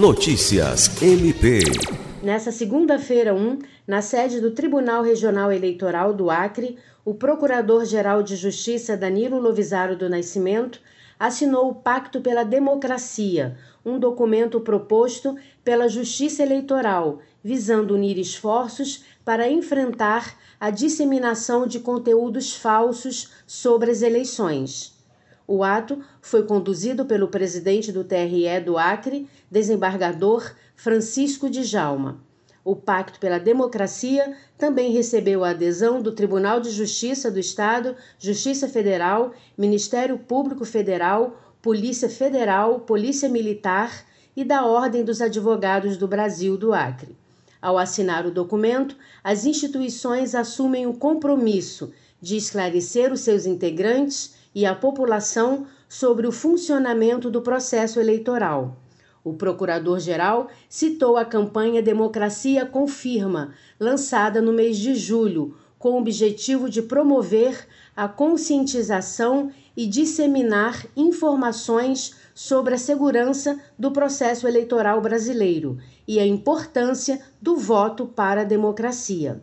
Notícias MP. Nessa segunda-feira 1, na sede do Tribunal Regional Eleitoral do Acre, o Procurador-Geral de Justiça Danilo Lovisaro do Nascimento assinou o Pacto pela Democracia, um documento proposto pela Justiça Eleitoral, visando unir esforços para enfrentar a disseminação de conteúdos falsos sobre as eleições. O ato foi conduzido pelo presidente do TRE do Acre, desembargador Francisco de Jalma. O Pacto pela Democracia também recebeu a adesão do Tribunal de Justiça do Estado, Justiça Federal, Ministério Público Federal, Polícia Federal, Polícia Militar e da Ordem dos Advogados do Brasil do Acre. Ao assinar o documento, as instituições assumem o compromisso de esclarecer os seus integrantes e a população sobre o funcionamento do processo eleitoral. O procurador-geral citou a campanha Democracia Confirma, lançada no mês de julho, com o objetivo de promover a conscientização e disseminar informações sobre a segurança do processo eleitoral brasileiro e a importância do voto para a democracia.